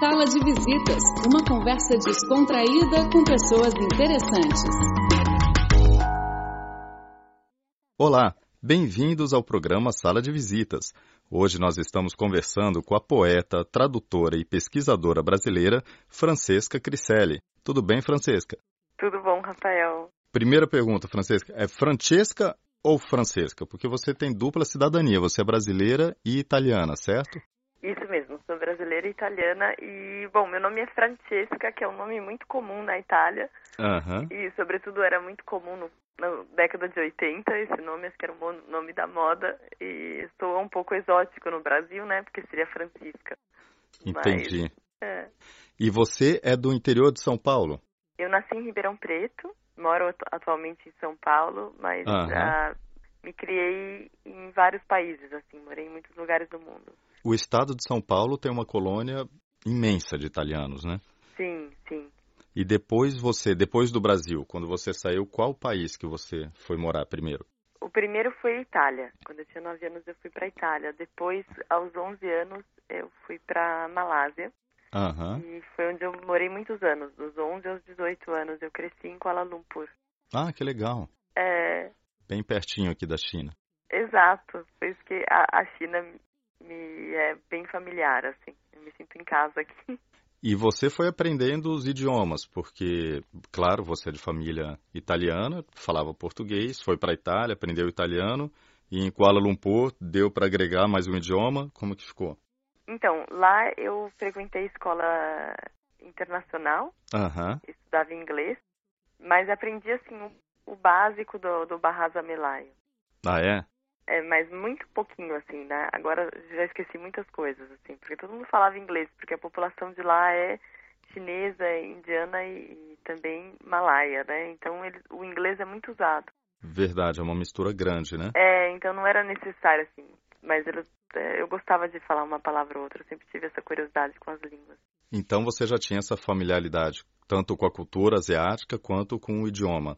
Sala de Visitas, uma conversa descontraída com pessoas interessantes. Olá, bem-vindos ao programa Sala de Visitas. Hoje nós estamos conversando com a poeta, tradutora e pesquisadora brasileira Francesca Criselli. Tudo bem, Francesca? Tudo bom, Rafael. Primeira pergunta, Francesca, é Francesca ou Francesca? Porque você tem dupla cidadania, você é brasileira e italiana, certo? Isso mesmo, sou brasileira e italiana e, bom, meu nome é Francesca, que é um nome muito comum na Itália Aham. e, sobretudo, era muito comum no, na década de 80, esse nome, acho que era o mo- nome da moda e soa um pouco exótico no Brasil, né, porque seria Francisca. Entendi. Mas, é, E você é do interior de São Paulo? eu nasci em Ribeirão Preto, moro atu- atualmente em São Paulo, mas Aham. ah, me criei em vários países, assim, morei em muitos lugares do mundo. O estado de São Paulo tem uma colônia imensa de italianos, né? Sim, sim. E depois você, depois do Brasil, quando você saiu, qual país que você foi morar primeiro? O primeiro foi a Itália. Quando eu tinha 9 anos, eu fui para a Itália. Depois, aos 11 anos, eu fui para Malásia. Aham. E foi onde eu morei muitos anos. Dos 11 aos 18 anos, eu cresci em Kuala Lumpur. Ah, que legal. É, Bem pertinho aqui da China. exato. Por isso que a, a China me é bem familiar, assim. Eu me sinto em casa aqui. E você foi aprendendo os idiomas, porque, claro, você é de família italiana, falava português, foi para a Itália, aprendeu italiano, e em Kuala Lumpur deu para agregar mais um idioma. Como que ficou? Então, lá eu frequentei escola internacional. Aham. estudava inglês, mas aprendi assim o, o básico do, do Bahasa Melayo. Ah, é? É, mas muito pouquinho assim, né? Agora já esqueci muitas coisas assim, porque todo mundo falava inglês, porque a população de lá é chinesa, indiana e, e também malaia, né? Então ele, o inglês é muito usado. Verdade, é uma mistura grande, né? É, então não era necessário assim, mas eu, é, eu gostava de falar uma palavra ou outra, eu sempre tive essa curiosidade com as línguas. Então você já tinha essa familiaridade, tanto com a cultura asiática quanto com o idioma.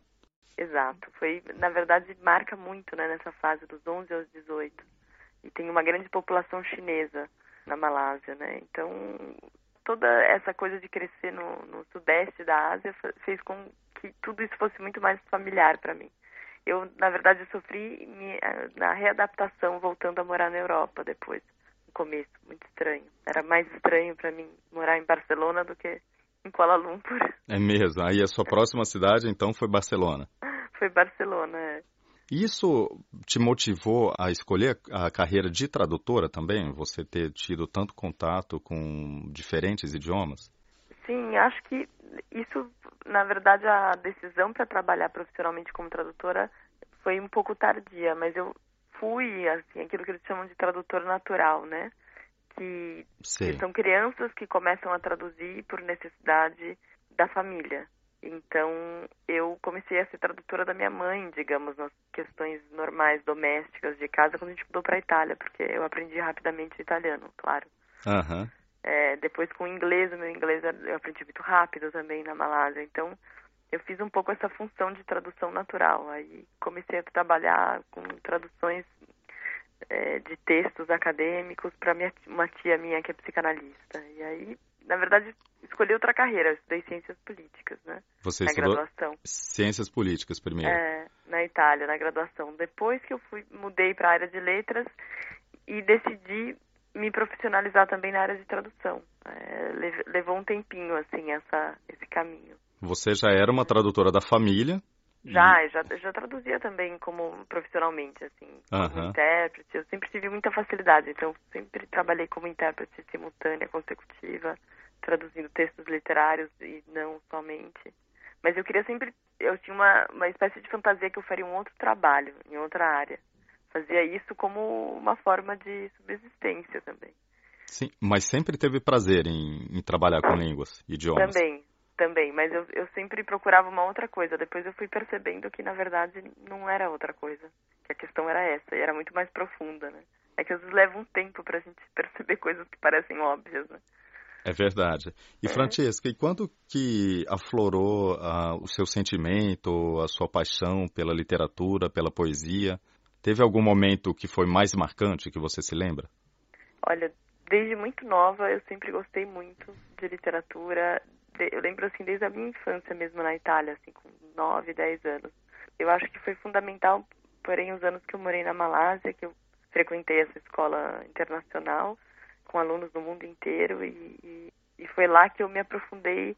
Exato. Foi, na verdade, marca muito, né, nessa fase dos 11 aos 18. E tem uma grande população chinesa na Malásia, né? Então, toda essa coisa de crescer no, no sudeste da Ásia fe- fez com que tudo isso fosse muito mais familiar para mim. Eu, na verdade, sofri eh, na readaptação voltando a morar na Europa depois, no começo, muito estranho. Era mais estranho para mim morar em Barcelona do que em Kuala Lumpur. É mesmo. Aí a sua próxima cidade, então, foi Barcelona. Foi Barcelona, é. Isso te motivou a escolher a carreira de tradutora também? Você ter tido tanto contato com diferentes idiomas? Sim, acho que isso, na verdade, a decisão para trabalhar profissionalmente como tradutora foi um pouco tardia, mas eu fui, assim, aquilo que eles chamam de tradutor natural, né? Que, que são crianças que começam a traduzir por necessidade da família. Então, eu comecei a ser tradutora da minha mãe, digamos, nas questões normais, domésticas de casa, quando a gente mudou para a Itália, porque eu aprendi rapidamente italiano, claro. Aham. É, depois com o inglês, o meu inglês eu aprendi muito rápido também na Malásia. Então, eu fiz um pouco essa função de tradução natural. Aí comecei a trabalhar com traduções é, de textos acadêmicos para uma tia minha que é psicanalista. E aí, na verdade, escolhi outra carreira. Eu estudei ciências políticas, né? Você na estudou graduação. ciências políticas primeiro. É, na Itália, na graduação. Depois que eu fui, mudei para a área de letras e decidi me profissionalizar também na área de tradução. É, le- levou um tempinho, assim, essa, esse caminho. Você já era uma tradutora da família. Já, já, já traduzia também como profissionalmente, assim, como Aham. intérprete. Eu sempre tive muita facilidade, então sempre trabalhei como intérprete simultânea, consecutiva, traduzindo textos literários e não somente. Mas eu queria sempre, eu tinha uma, uma espécie de fantasia que eu faria um outro trabalho em outra área. Fazia isso como uma forma de subsistência também. Sim, mas sempre teve prazer em, em trabalhar com línguas, idiomas. Também, também, mas eu, eu sempre procurava uma outra coisa. Depois eu fui percebendo que, na verdade, não era outra coisa. Que a questão era essa, e era muito mais profunda, né? É que às vezes leva um tempo pra gente perceber coisas que parecem óbvias, né? É verdade. E É. Francesca, e quando que aflorou ah, o seu sentimento, a sua paixão pela literatura, pela poesia? Teve algum momento que foi mais marcante que você se lembra? Olha, desde muito nova eu sempre gostei muito de literatura. Eu lembro assim desde a minha infância mesmo na Itália, assim com 9, 10 anos. Eu acho que foi fundamental, porém os anos que eu morei na Malásia, que eu frequentei essa escola internacional com alunos do mundo inteiro e, e, e foi lá que eu me aprofundei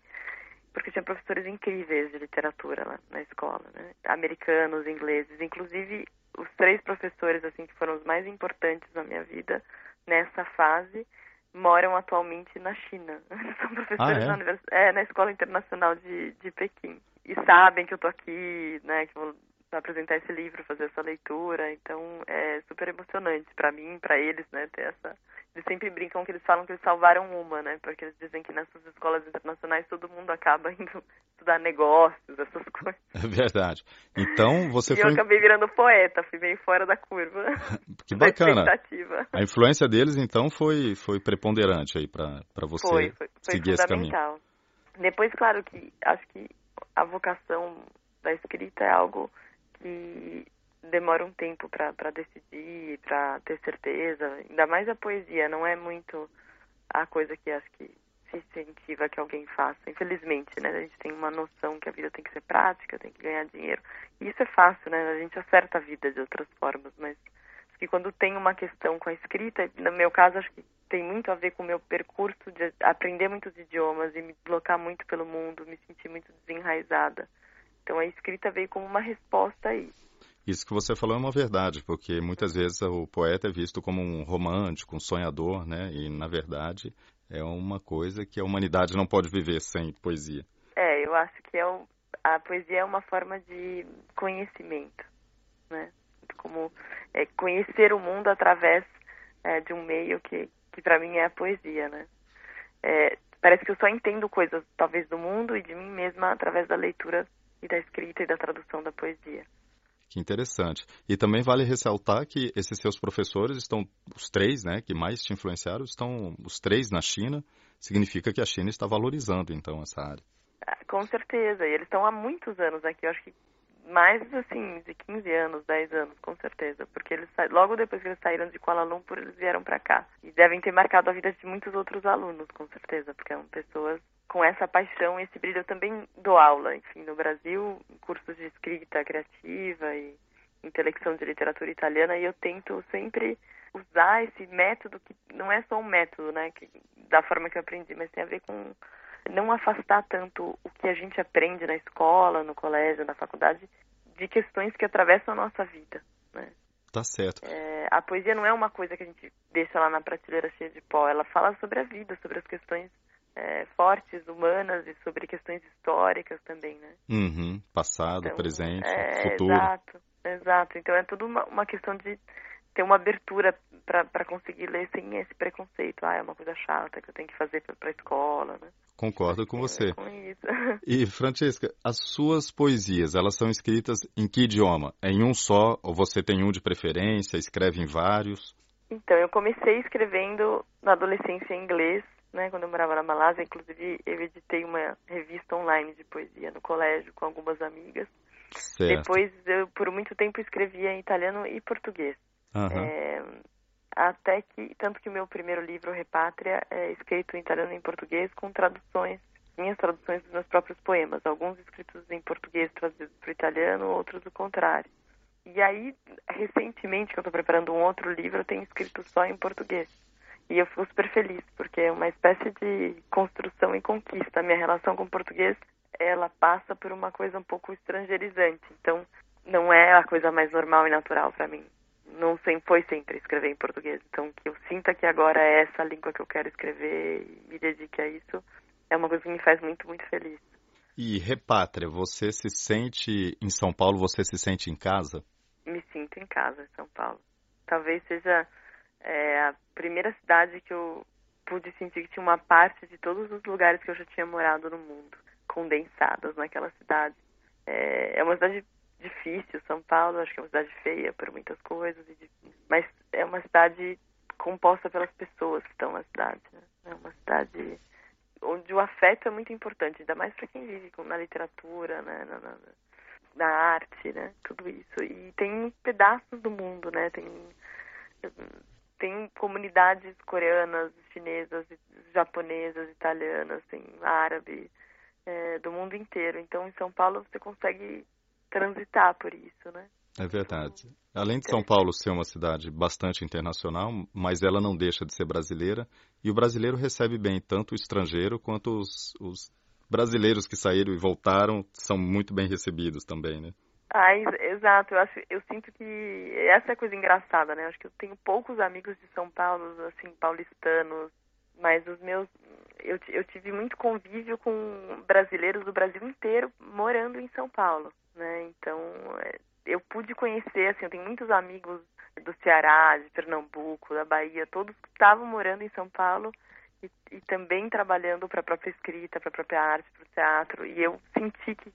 porque tinha professores incríveis de literatura lá na escola, né? Americanos, ingleses, inclusive os três professores assim que foram os mais importantes na minha vida nessa fase moram atualmente na China. São professores ah, é? na, univers... é, na Escola Internacional de, de Pequim. E sabem que eu tô aqui, né, que apresentar esse livro, fazer essa leitura. Então é super emocionante para mim, para eles, né, ter essa eles sempre brincam que eles falam que eles salvaram uma, né? Porque eles dizem que nessas escolas internacionais todo mundo acaba indo estudar negócios, essas coisas. É verdade. Então você e foi. eu acabei virando poeta, fui meio fora da curva. que bacana. A influência deles então foi foi preponderante aí para você foi, foi, foi seguir esse caminho. Depois, claro que acho que a vocação da escrita é algo que demora um tempo para decidir, para ter certeza. Ainda mais a poesia, não é muito a coisa que acho que se incentiva que alguém faça. Infelizmente, né? A gente tem uma noção que a vida tem que ser prática, tem que ganhar dinheiro. E isso é fácil, né? A gente acerta a vida de outras formas, mas acho que quando tem uma questão com a escrita, no meu caso, acho que tem muito a ver com o meu percurso de aprender muitos idiomas e me deslocar muito pelo mundo, me sentir muito desenraizada. Então a escrita veio como uma resposta a isso. Isso que você falou é uma verdade, porque muitas vezes o poeta é visto como um romântico, um sonhador, né? E na verdade é uma coisa que a humanidade não pode viver sem poesia. É, eu acho que é o, a poesia é uma forma de conhecimento, né? Como é, conhecer o mundo através é, de um meio que, que para mim é a poesia, né? É, parece que eu só entendo coisas, talvez, do mundo e de mim mesma através da leitura e da escrita e da tradução da poesia. Que interessante. E também vale ressaltar que esses seus professores estão, os três, né, que mais te influenciaram, estão os três na China. Significa que a China está valorizando, então, essa área. Ah, com certeza. E eles estão há muitos anos aqui. Eu acho que mais, assim, de 15 anos, 10 anos, com certeza. Porque eles logo depois que eles saíram de Kuala Lumpur, eles vieram para cá. E devem ter marcado a vida de muitos outros alunos, com certeza. Porque são pessoas com essa paixão, esse brilho. Eu também dou aula, enfim, no Brasil, cursos de escrita criativa e intelecção de literatura italiana, e eu tento sempre usar esse método que não é só um método, né, que, da forma que eu aprendi, mas tem a ver com não afastar tanto o que a gente aprende na escola, no colégio, na faculdade, de questões que atravessam a nossa vida, né? Tá certo. É, a poesia não é uma coisa que a gente deixa lá na prateleira cheia de pó, ela fala sobre a vida, sobre as questões é, fortes, humanas e sobre questões históricas também, né? Uhum. Passado, então, presente, é, futuro. Exato, exato. Então é tudo uma, uma questão de ter uma abertura para conseguir ler sem esse preconceito. Ah, é uma coisa chata que eu tenho que fazer para a escola, né? Concordo com você. Com isso. E, Francesca, as suas poesias, elas são escritas em que idioma? É em um só ou você tem um de preferência, escreve em vários? Então, eu comecei escrevendo na adolescência em inglês, né, quando eu morava na Malásia, inclusive eu editei uma revista online de poesia no colégio com algumas amigas. Certo. Depois eu por muito tempo escrevia em italiano e português. Uhum. É, até que tanto que o meu primeiro livro Repátria é escrito em italiano e em português com traduções minhas traduções dos meus próprios poemas, alguns escritos em português traduzidos para o italiano, outros o contrário. E aí, recentemente, que eu estou preparando um outro livro, eu tenho escrito só em português. E eu fico super feliz, porque é uma espécie de construção e conquista. A minha relação com o português, ela passa por uma coisa um pouco estrangeirizante. Então, não é a coisa mais normal e natural para mim. Não sempre, foi sempre escrever em português. Então, que eu sinta que agora é essa língua que eu quero escrever e me dedique a isso, é uma coisa que me faz muito, muito feliz. E Repátria, você se sente em São Paulo, você se sente em casa? Me sinto em casa em São Paulo. Talvez seja é a primeira cidade que eu pude sentir que tinha uma parte de todos os lugares que eu já tinha morado no mundo, condensadas naquela cidade. É, é uma cidade difícil, São Paulo, acho que é uma cidade feia por muitas coisas, mas é uma cidade composta pelas pessoas que estão na cidade. Né? É uma cidade onde o afeto é muito importante, ainda mais para quem vive na literatura, né? na, na, na arte, né? tudo isso. E tem pedaços do mundo, né? Tem tem comunidades coreanas, chinesas, japonesas, italianas, tem árabe, é, do mundo inteiro. Então, em São Paulo, você consegue transitar por isso, né? É verdade. Além de São Paulo ser uma cidade bastante internacional, mas ela não deixa de ser brasileira, e o brasileiro recebe bem tanto o estrangeiro quanto os, os brasileiros que saíram e voltaram são muito bem recebidos também, né? Ah, exato. Eu acho, eu sinto que essa é a coisa engraçada, né? Eu acho que eu tenho poucos amigos de São Paulo, assim, paulistanos, mas os meus, eu, eu tive muito convívio com brasileiros do Brasil inteiro morando em São Paulo, né? Então, é, eu pude conhecer, assim, eu tenho muitos amigos do Ceará, de Pernambuco, da Bahia, todos que estavam morando em São Paulo e, e também trabalhando para a própria escrita, para a própria arte, para o teatro. E eu senti que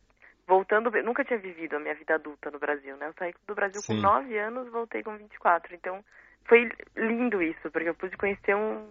voltando, eu nunca tinha vivido a minha vida adulta no Brasil, né? Eu saí do Brasil Sim. com 9 anos, voltei com 24. Então, foi lindo isso, porque eu pude conhecer um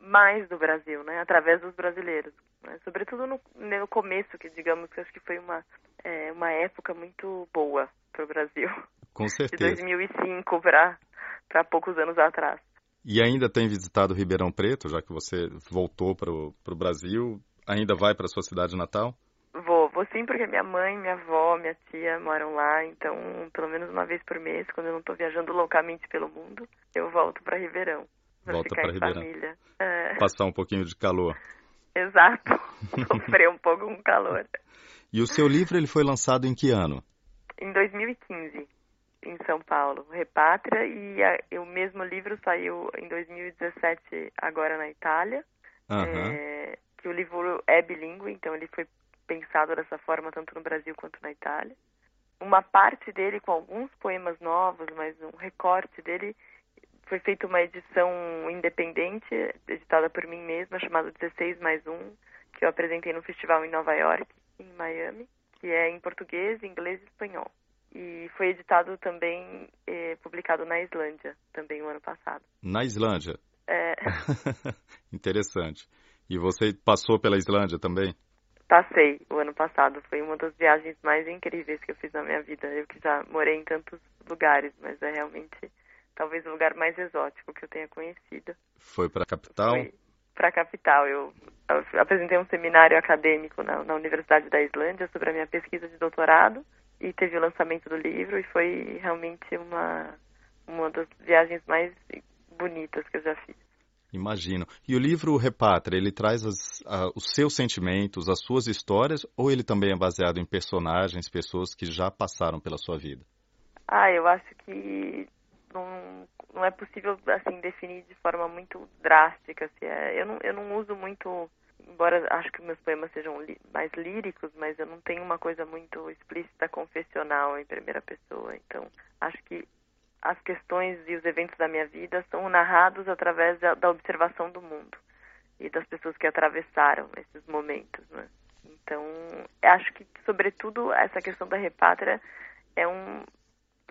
mais do Brasil, né? Através dos brasileiros. Né? Sobretudo no, no começo, que digamos que acho que foi uma, é, uma época muito boa para o Brasil. Com certeza. De 2005 para poucos anos atrás. E ainda tem visitado Ribeirão Preto, já que você voltou para o Brasil? Ainda vai para sua cidade natal? Vou, vou sim, porque minha mãe, minha avó, minha tia moram lá, então pelo menos uma vez por mês, quando eu não estou viajando loucamente pelo mundo, eu volto para Ribeirão. Volta para Ribeirão. É. Passar um pouquinho de calor. Exato, sofrer um pouco com calor. E o seu livro ele foi lançado em que ano? Em 2015, em São Paulo, Repátria, e, a, e o mesmo livro saiu em 2017 agora na Itália. Uhum. É, que o livro é bilíngue, então ele foi pensado dessa forma tanto no Brasil quanto na Itália. Uma parte dele com alguns poemas novos, mas um recorte dele foi feita uma edição independente, editada por mim mesma, chamada 16 mais 1, que eu apresentei no festival em Nova York, em Miami, que é em português, inglês e espanhol. E foi editado também, eh, publicado na Islândia, também o ano passado. Na Islândia? É. Interessante. E você passou pela Islândia também? Passei o ano passado. Foi uma das viagens mais incríveis que eu fiz na minha vida. Eu que já morei em tantos lugares, mas é realmente talvez o lugar mais exótico que eu tenha conhecido. Foi para a capital? Foi para a capital. Eu, apresentei um seminário acadêmico na, na Universidade da Islândia sobre a minha pesquisa de doutorado e teve o lançamento do livro e foi realmente uma uma das viagens mais bonitas que eu já fiz. Imagino. E o livro Repátria, ele traz as, a, os seus sentimentos, as suas histórias, ou ele também é baseado em personagens, pessoas que já passaram pela sua vida? Ah, eu acho que não, não é possível assim definir de forma muito drástica. Se é, eu, não, eu não uso muito, embora acho que meus poemas sejam li, mais líricos, mas eu não tenho uma coisa muito explícita confessional em primeira pessoa. Então, acho que as questões e os eventos da minha vida são narrados através da, da observação do mundo e das pessoas que atravessaram esses momentos, né? Então, acho que, sobretudo, essa questão da repátria é um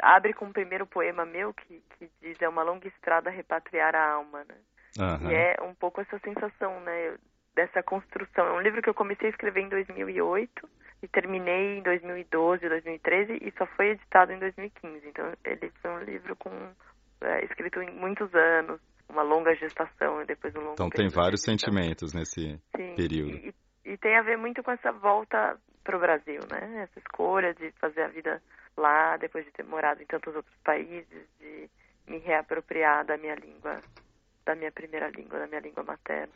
abre com o primeiro poema meu que, que diz é uma longa estrada repatriar a alma, né? Uhum. E é um pouco essa sensação, né? Dessa construção. É um livro que eu comecei a escrever em 2008 e terminei em 2012, 2013 e só foi editado em 2015. Então ele foi um livro com é, escrito em muitos anos, uma longa gestação e depois um longo Então tem vários sentimentos nesse Sim, período. E, e, tem a ver muito com essa volta para o Brasil, né? Essa escolha de fazer a vida lá depois de ter morado em tantos outros países, de me reapropriar da minha língua, da minha primeira língua, da minha língua materna.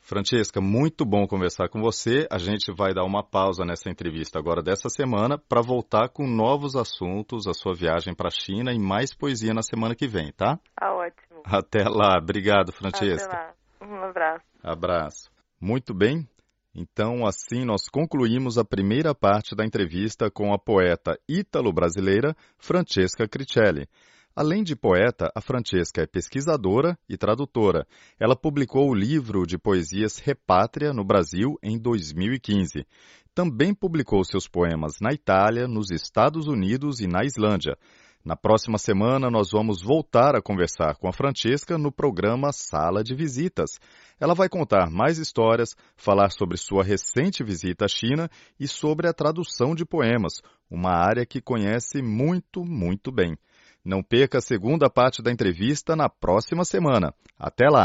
Francesca, muito bom conversar com você. A gente vai dar uma pausa nessa entrevista agora dessa semana para voltar com novos assuntos, a sua viagem para a China e mais poesia na semana que vem, tá? Ah, ótimo. Até lá. Obrigado, Francesca. Até lá. Um abraço. Abraço. Muito bem. Então, assim nós concluímos a primeira parte da entrevista com a poeta ítalo-brasileira Francesca Cricelli. Além de poeta, a Francesca é pesquisadora e tradutora. Ela publicou o livro de poesias Repátria no Brasil em 2015. Também publicou seus poemas na Itália, nos Estados Unidos e na Islândia. Na próxima semana, nós vamos voltar a conversar com a Francesca no programa Sala de Visitas. Ela vai contar mais histórias, falar sobre sua recente visita à China e sobre a tradução de poemas, uma área que conhece muito, muito bem. Não perca a segunda parte da entrevista na próxima semana. Até lá!